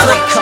Mother